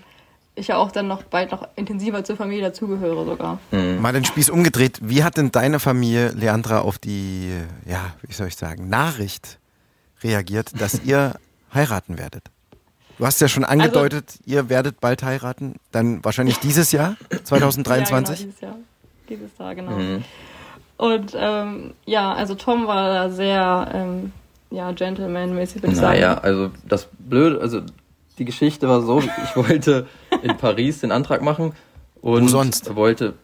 ich ja auch dann noch bald noch intensiver zur Familie dazugehöre sogar. Mal den Spieß umgedreht. Wie hat denn deine Familie, Leandra, auf die, ja, wie soll ich sagen, Nachricht reagiert, dass ihr *laughs* heiraten werdet? Du hast ja schon angedeutet, ihr werdet bald heiraten. Dann wahrscheinlich dieses Jahr, 2023. *laughs* Ja, genau, dieses Jahr. Dieses Jahr, genau. Und ähm, ja, also Tom war da sehr ähm, ja, Gentleman-mäßig, würde ich sagen. Naja, also das Blöde, also die Geschichte war so, ich wollte in *laughs* Paris den Antrag machen und Wo sonst? wollte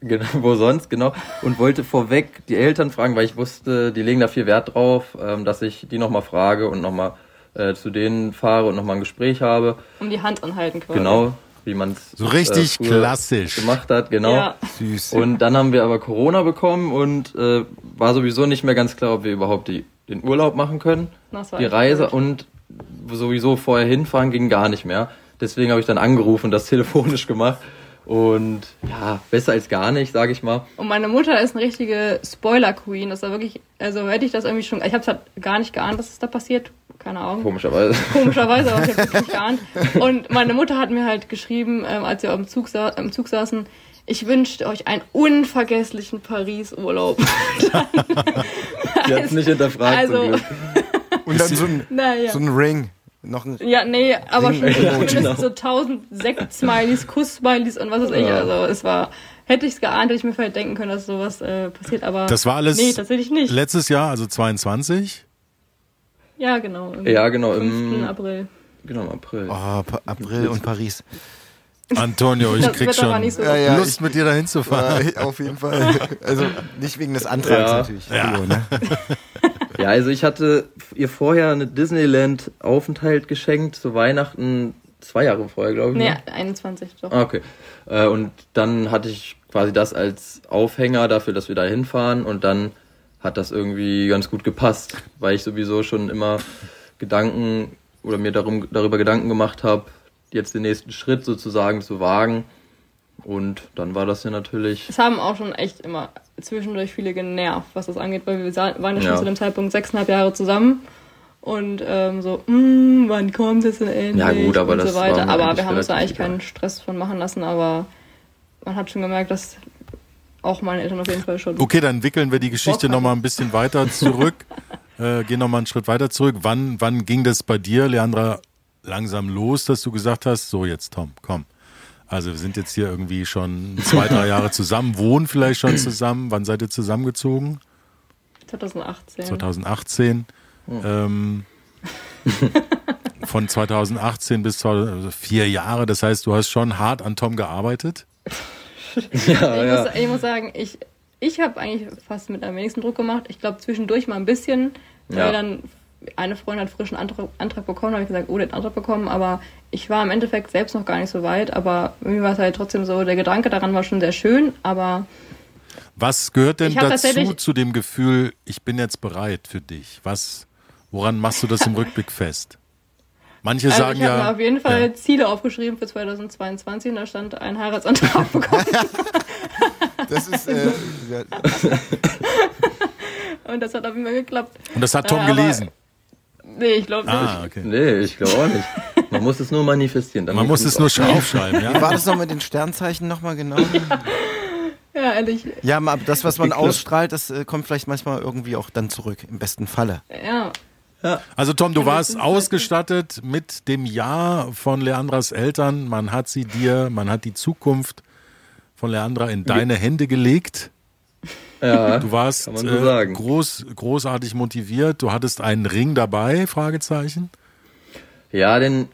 genau, *laughs* wo sonst, genau, und wollte vorweg die Eltern fragen, weil ich wusste, die legen da viel Wert drauf, ähm, dass ich die nochmal frage und nochmal äh, zu denen fahre und nochmal ein Gespräch habe. Um die Hand anhalten quasi. Genau, wie man es So richtig klassisch. gemacht hat, genau. Ja. Süß. Und dann haben wir aber Corona bekommen und äh, war sowieso nicht mehr ganz klar, ob wir überhaupt die, den Urlaub machen können, die Reise blöd. und sowieso vorher hinfahren ging gar nicht mehr. Deswegen habe ich dann angerufen, das telefonisch *laughs* gemacht Und ja, besser als gar nicht, sage ich mal. Und meine Mutter ist eine richtige Spoiler-Queen. Das war wirklich, also hätte ich das irgendwie schon, ich habe es halt gar nicht geahnt, dass es da passiert. Keine Ahnung. Komischerweise. *laughs* Komischerweise, aber ich habe es nicht geahnt. Und meine Mutter hat mir halt geschrieben, ähm, als wir im Zug, sa im Zug saßen, ich wünsche euch einen unvergesslichen Paris-Urlaub. *laughs* Die hat es nicht hinterfragt. Also. Und dann *laughs* so ein, naja. so ein Ring. Noch ein Ja, nee, aber schon Ja, genau. so tausend Sekt-Smileys, Kuss-Smileys und was weiß ich. Ja. Also es war, hätte ich es geahnt, hätte ich mir vielleicht denken können, dass sowas äh, passiert, aber Das war alles nee, tatsächlich nicht. letztes Jahr, also 22. Ja, genau. Im Ja, genau, 5. im- April. Genau, im April. oh, pa April und Paris. *laughs* Antonio, ich Das krieg schon so Ja, ja, Lust, mit dir dahin zu fahren. Äh, auf jeden Fall. Also nicht wegen des Antrags Ja. natürlich. Rio, ne? *laughs* Ja, also ich hatte ihr vorher eine Disneyland-Aufenthalt geschenkt zu Weihnachten, zwei Jahre vorher, glaube ich. Nee, ne? 21 doch. Ah, okay. Äh, und dann hatte ich quasi das als Aufhänger dafür, dass wir da hinfahren und dann hat das irgendwie ganz gut gepasst, weil ich sowieso schon immer Gedanken oder mir darum, darüber Gedanken gemacht habe, jetzt den nächsten Schritt sozusagen zu wagen. Und dann war das ja natürlich. Es haben auch schon echt immer zwischendurch viele genervt, was das angeht, weil wir waren ja schon Ja. zu dem Zeitpunkt sechseinhalb Jahre zusammen und ähm, so, mm, wann kommt es denn endlich Ja, gut, aber und das so weiter. Aber wir haben uns da eigentlich keinen Stress von machen lassen, aber man hat schon gemerkt, dass auch meine Eltern auf jeden Fall schon. Okay, dann wickeln wir die Geschichte nochmal ein bisschen weiter zurück. *laughs* äh, gehen nochmal einen Schritt weiter zurück. Wann, wann ging das bei dir, Leandra, langsam los, dass du gesagt hast, so jetzt Tom, komm. Also wir sind jetzt hier irgendwie schon zwei, drei Jahre zusammen, wohnen vielleicht schon zusammen. Wann seid ihr zusammengezogen? 2018. 2018. Ähm, von 2018 bis 2000, also vier Jahre. Das heißt, du hast schon hart an Tom gearbeitet. *laughs* Ja, ich, ja. Muss, ich muss sagen, ich, ich habe eigentlich fast mit am wenigsten Druck gemacht. Ich glaube zwischendurch mal ein bisschen, weil Ja. dann eine Freundin hat frischen Antrag, Antrag bekommen, habe ich gesagt, oh, der hat einen Antrag bekommen, aber ich war im Endeffekt selbst noch gar nicht so weit, aber mir war es halt trotzdem so, der Gedanke daran war schon sehr schön, aber Was gehört denn Ich dazu zu dem Gefühl, ich bin jetzt bereit für dich? Was, woran machst du das im *laughs* Rückblick fest? Manche also sagen ich habe ja. mir auf jeden Fall ja. Ziele aufgeschrieben für 2022 und da stand ein Heiratsantrag *laughs* bekommen Das ist äh, *laughs* und das hat auf jeden Fall geklappt. Und das hat Tom Äh, gelesen. Nee, ich glaube nicht. Ah, okay. Nee, ich glaube auch nicht. Man muss es nur manifestieren. dann Man muss es nur aufschreiben, Wie ja? war das noch mit den Sternzeichen nochmal genau? Ja, ehrlich. Ja, aber das, was man ausstrahlt, das äh, kommt vielleicht manchmal irgendwie auch dann zurück, im besten Falle. Ja, Also Tom, du Ja, warst ausgestattet mit dem Ja von Leandras Eltern. Man hat sie dir, man hat die Zukunft von Leandra in deine Hände gelegt. Ja, Du warst kann man so äh, sagen. groß, großartig motiviert. Du hattest einen Ring dabei, Fragezeichen. Ja, den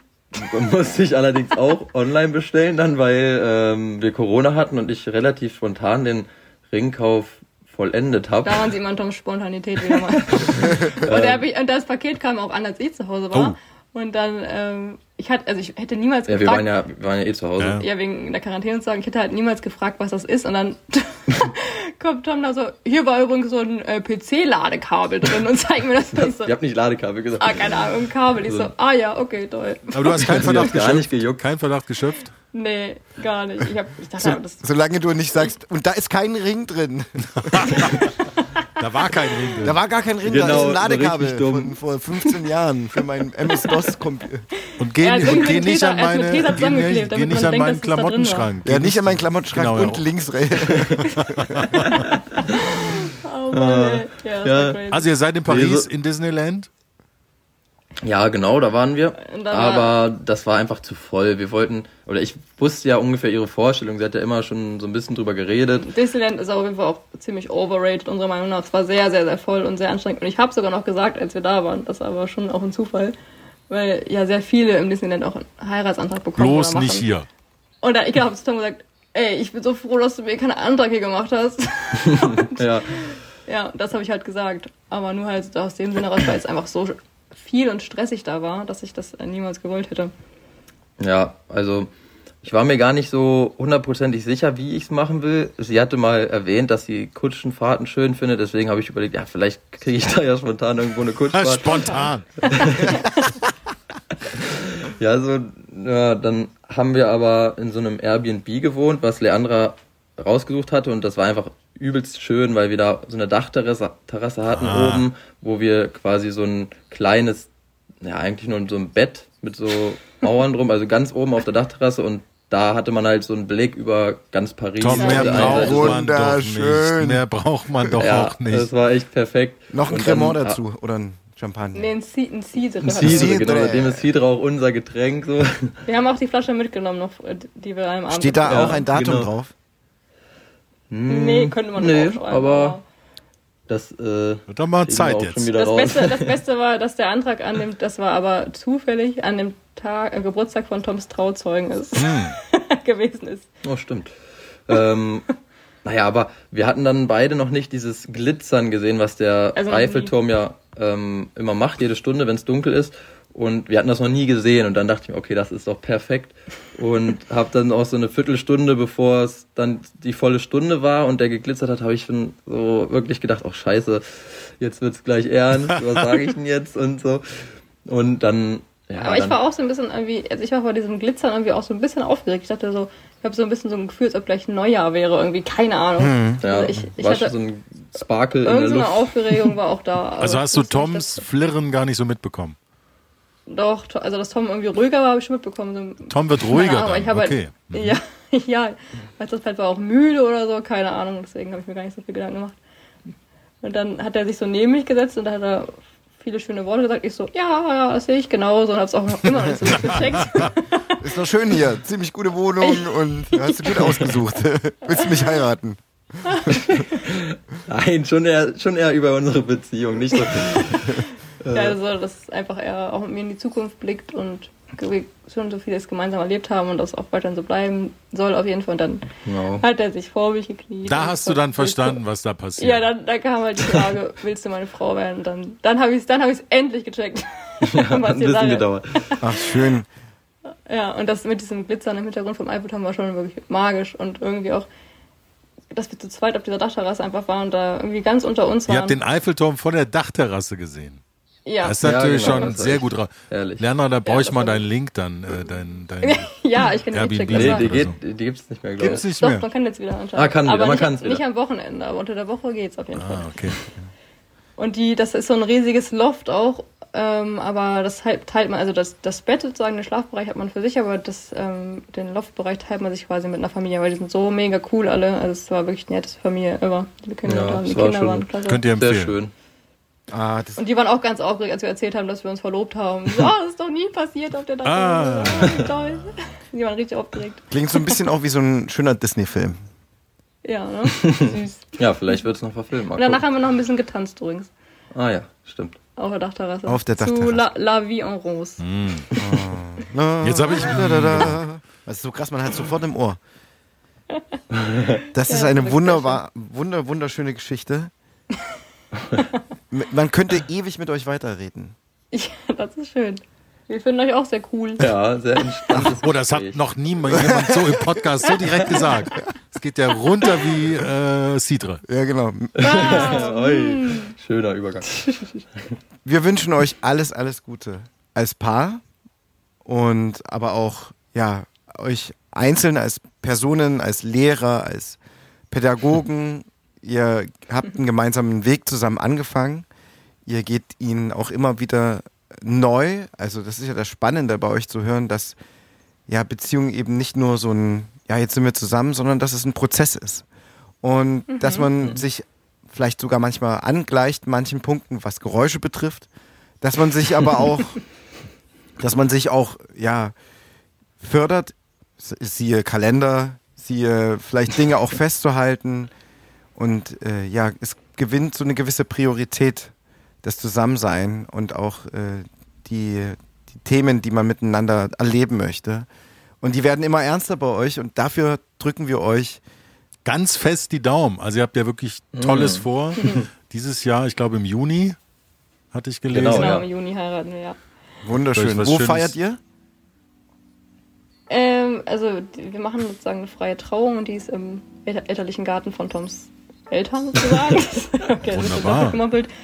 musste ich allerdings auch online bestellen dann, weil ähm, wir Corona hatten und ich relativ spontan den Ringkauf vollendet habe. da waren sie immer in Toms Spontanität wieder mal. *laughs* und, er, und das Paket kam auch an, als ich zu Hause war. Und dann, ähm, ich hatte, also ich hätte niemals Ja, wir gefragt, waren ja, wir waren ja eh zu Hause. Ja. ja, wegen der Quarantäne zu sagen, ich hätte halt niemals gefragt, was das ist. Und dann *laughs* kommt Tom da so, hier war übrigens so ein äh, PC-Ladekabel drin und zeigt mir das. *laughs* Ich so, Ich habe nicht Ladekabel gesagt. ah, keine Ahnung, ein Kabel. Ich so, ah ja, okay, toll. Aber du hast keinen Verdacht hat's gar nicht geschöpft. gejuckt. Kein Verdacht geschöpft. Nee, gar nicht. Ich, hab, ich dachte, das Solange du nicht sagst, und da ist kein Ring drin. *laughs* Da war kein Ring drin. Da war gar kein Ring, da Genau, ist ein Ladekabel von vor 15 Jahren für meinen MS-DOS-Computer. Und geh, und irgendwie geh nicht an meine, geh nicht, geh damit nicht an denkt, meinen. Klamottenschrank. Ja, nicht an meinen Klamottenschrank Genau, ja. und links. *laughs* Oh Mann, ja, Ja. Also ihr seid in Paris in Disneyland. Ja, genau, da waren wir. Da war- Aber das war einfach zu voll. Wir wollten, oder ich wusste ja ungefähr ihre Vorstellung. Sie hat ja immer schon so ein bisschen drüber geredet. Disneyland ist auf jeden Fall auch ziemlich overrated, unserer Meinung nach. Es war sehr, sehr, sehr voll und sehr anstrengend. Und ich habe sogar noch gesagt, als wir da waren, das war aber schon auch ein Zufall, weil ja sehr viele im Disneyland auch einen Heiratsantrag bekommen Bloß oder machen. nicht hier. Und dann, ich habe zu Tom gesagt, ey, ich bin so froh, dass du mir keinen Antrag hier gemacht hast. *laughs* Ja, ja, das habe ich halt gesagt. Aber nur halt aus dem Sinne raus, weil es einfach so viel und stressig da war, dass ich das äh, niemals gewollt hätte. ja, also ich war mir gar nicht so hundertprozentig sicher, wie ich es machen will. Sie hatte mal erwähnt, dass sie Kutschenfahrten schön findet. Deswegen habe ich überlegt, ja, vielleicht kriege ich da ja spontan irgendwo eine *laughs* Kutschfahrt. Spontan. *laughs* Ja, so ja, dann haben wir aber in so einem Airbnb gewohnt, was Leandra rausgesucht hatte und das war einfach übelst schön, weil wir da so eine Dachterrasse Terrasse hatten Ah. oben, wo wir quasi so ein kleines, ja eigentlich nur so ein Bett mit so Mauern drum, also ganz oben auf der Dachterrasse und da hatte man halt so einen Blick über ganz Paris. Tom, Auf mehr braucht man doch Wunderschön. nicht. Mehr braucht man doch ja, auch nicht. Das war echt perfekt. Noch ein Und dann- Cremant dazu oder ein Champagner. Nee, ein Cider. Ein Cidre, Cidre. genau, seitdem ist Cidre auch unser Getränk so. Wir haben auch die Flasche mitgenommen, noch, die wir am Abend Steht da Ja, auch ein Datum genau. drauf? Nee, könnte man Nee, draufschreiben. aber- Das äh, Wird doch mal Zeit jetzt. Das. Beste, das *laughs* Beste war, dass der Antrag an dem, das war aber zufällig an dem Tag, äh, Geburtstag von Toms Trauzeugen ist, Hm. *laughs* gewesen ist. Oh, stimmt. ähm, naja, aber wir hatten dann beide noch nicht dieses Glitzern gesehen, was der Also nie. Eiffelturm ja ähm, immer macht, jede Stunde, wenn es dunkel ist. Und wir hatten das noch nie gesehen. Und dann dachte ich mir, okay, das ist doch perfekt. Und *laughs* habe dann auch so eine Viertelstunde, bevor es dann die volle Stunde war und der geglitzert hat, habe ich schon so wirklich gedacht, ach scheiße, jetzt wird's gleich ernst, was sage ich denn jetzt und so. Und dann, ja. Aber ich war auch so ein bisschen irgendwie, also ich war vor diesem Glitzern irgendwie auch so ein bisschen aufgeregt. Ich dachte so, ich habe so ein bisschen so ein Gefühl, als ob gleich Neujahr wäre, irgendwie, keine Ahnung. ja, also ich, ich war hatte schon so ein Sparkle in der irgendeine Luft. Aufregung war auch da. Also hast du Toms Flirren gar nicht so mitbekommen. Doch, also dass Tom irgendwie ruhiger war, habe ich schon mitbekommen. Tom wird ruhiger Ahnung, dann. ich habe Okay. halt, ja, *laughs* ja, weil das halt war auch müde oder so, keine Ahnung, deswegen habe ich mir gar nicht so viel Gedanken gemacht. Und dann hat er sich so neben mich gesetzt und da hat er viele schöne Worte gesagt. Ich so, ja, ja, das sehe ich genauso und habe es auch noch immer noch nicht so gecheckt. *laughs* Ist doch schön hier. Ziemlich gute Wohnung und hast du gut ausgesucht. *laughs* Willst du mich heiraten? Nein, schon eher, schon eher über unsere Beziehung, nicht so. Ja, also, dass einfach er auch mit mir in die Zukunft blickt und wir schon so vieles gemeinsam erlebt haben und das auch weiterhin so bleiben soll auf jeden Fall. Und dann Genau. hat er sich vor mich gekniet. Da hast du dann verstanden, was da passiert. Ja, dann, dann kam halt die Frage, *laughs* willst du meine Frau werden? Und dann, dann habe ich es dann hab endlich gecheckt. *laughs* *laughs* Hat ein bisschen gedauert. Ach, schön. Ja, und das mit diesem Glitzern im Hintergrund vom Eiffelturm war schon wirklich magisch und irgendwie auch, dass wir zu zweit auf dieser Dachterrasse einfach waren und da irgendwie ganz unter uns Ihr waren. habt den Eiffelturm von der Dachterrasse gesehen. Ja. Das ist natürlich genau, schon sehr gut. ra- herrlich. Lerner, da brauche ich das mal deinen Link dann. Äh, dein, dein, *laughs* ja, ich kann den Airbnb. checken. Nee, die, geht, die gibt's nicht mehr, glaube Gibt's ich. nicht Doch, mehr. man kann jetzt wieder anscheinend. Ah, kann aber wieder, man nicht, kann's wieder. nicht am Wochenende, aber unter der Woche geht's auf jeden Fall. Ah, okay. Und die, das ist so ein riesiges Loft auch, ähm, aber das halt, teilt man, also das, das Bett sozusagen, den Schlafbereich hat man für sich, aber das, ähm, den Loftbereich teilt man sich quasi mit einer Familie, weil die sind so mega cool alle. Also es war wirklich die netteste Familie ever. Die Kinder, Ja, waren, die es war Kinder schon- waren klasse. Könnt ihr Sehr empfehlen. schön. Ah, das Und die waren auch ganz aufgeregt, als wir erzählt haben, dass wir uns verlobt haben. So, oh, das ist doch nie passiert auf der Ah. Dachterrasse. Oh, wie toll. Die waren richtig aufgeregt. klingt so ein bisschen auch wie so ein schöner Disney-Film. Ja, ne? *laughs* Süß. Ja, vielleicht wird's noch verfilmt. Mal Und danach haben wir noch ein bisschen getanzt übrigens. Ah ja, stimmt. Auf der Dachterrasse. Auf der Zu Dachterrasse. La, La Vie en Rose. Na, *laughs* Jetzt habe ich- Da, da, da. Das ist so krass, man hat sofort im Ohr. *laughs* Das Ja, ist eine wunderbar, wunder, wunderschöne Geschichte. Man könnte ewig mit euch weiterreden. Ja, das ist schön. Wir finden euch auch sehr cool. Ja, sehr entspanntes Oh, das hat noch niemand jemand so im Podcast so direkt gesagt. Es geht ja runter wie äh, Cidre. Ja, genau. Oi, schöner Übergang. Wir wünschen euch alles, alles Gute als Paar und aber auch, ja, euch einzeln als Personen, als Lehrer, als Pädagogen. Ihr habt einen gemeinsamen Weg zusammen angefangen. Ihr geht ihn auch immer wieder neu. Also das ist ja das Spannende bei euch zu hören, dass ja Beziehung eben nicht nur so ein, ja, jetzt sind wir zusammen, sondern dass es ein Prozess ist. Und dass man sich vielleicht sogar manchmal angleicht, manchen Punkten, was Geräusche betrifft, dass man sich aber auch, *laughs* dass man sich auch, ja, fördert, siehe Kalender, siehe vielleicht Dinge auch festzuhalten und äh, ja, es gewinnt so eine gewisse Priorität, das Zusammensein und auch äh, die, die Themen, die man miteinander erleben möchte. Und die werden immer ernster bei euch und dafür drücken wir euch Ganz fest die Daumen. Also ihr habt ja wirklich Tolles vor. *laughs* Dieses Jahr, ich glaube im Juni, hatte ich gelesen. Genau, Genau, ja. im Juni heiraten wir, ja. wunderschön. Wo Schönes. feiert ihr? Ähm, also wir machen sozusagen eine freie Trauung und die ist im elter- elterlichen Garten von Toms Eltern sozusagen. *laughs* okay, Wunderbar.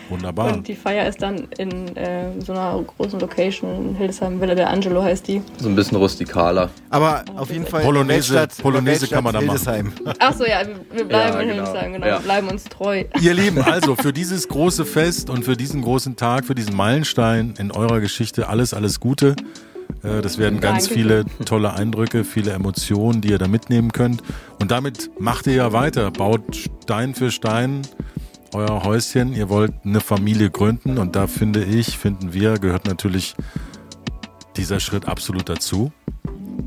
Wunderbar. Und die Feier ist dann in äh, so einer großen Location in Hildesheim, Villa der Angelo heißt die. So ein bisschen rustikaler. Aber auf jeden Fall. Polonaise- Weltstadt- Polonaise Weltstadt kann man da machen. Hildesheim. Ach so, ja, wir, wir bleiben Ja, in genau. Hildesheim, genau. Ja. Wir bleiben uns treu. Ihr Lieben, also für dieses große Fest und für diesen großen Tag, für diesen Meilenstein in eurer Geschichte alles, alles Gute. Äh, Das werden ganz viele *laughs* tolle Eindrücke, viele Emotionen, die ihr da mitnehmen könnt. Und damit macht ihr ja weiter, baut Stein für Stein euer Häuschen. Ihr wollt eine Familie gründen und da finde ich, finden wir, gehört natürlich dieser Schritt absolut dazu.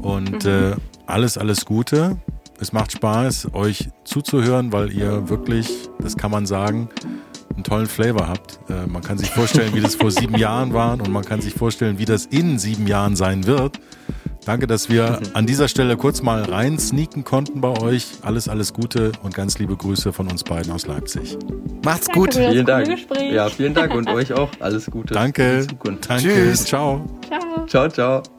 Und äh, alles, alles Gute. Es macht Spaß, euch zuzuhören, weil ihr wirklich, das kann man sagen, einen tollen Flavor habt. Äh, man kann sich vorstellen, wie das vor sieben Jahren war und man kann sich vorstellen, wie das in sieben Jahren sein wird. Danke, dass wir an dieser Stelle kurz mal rein sneaken konnten bei euch. Alles, alles Gute und ganz liebe Grüße von uns beiden aus Leipzig. Macht's Danke gut. für das Vielen Dank. Gespräch. Ja, vielen Dank und euch auch. Alles Gute. Danke. für die Zukunft. Danke. Tschüss. Ciao. Ciao. Ciao, ciao.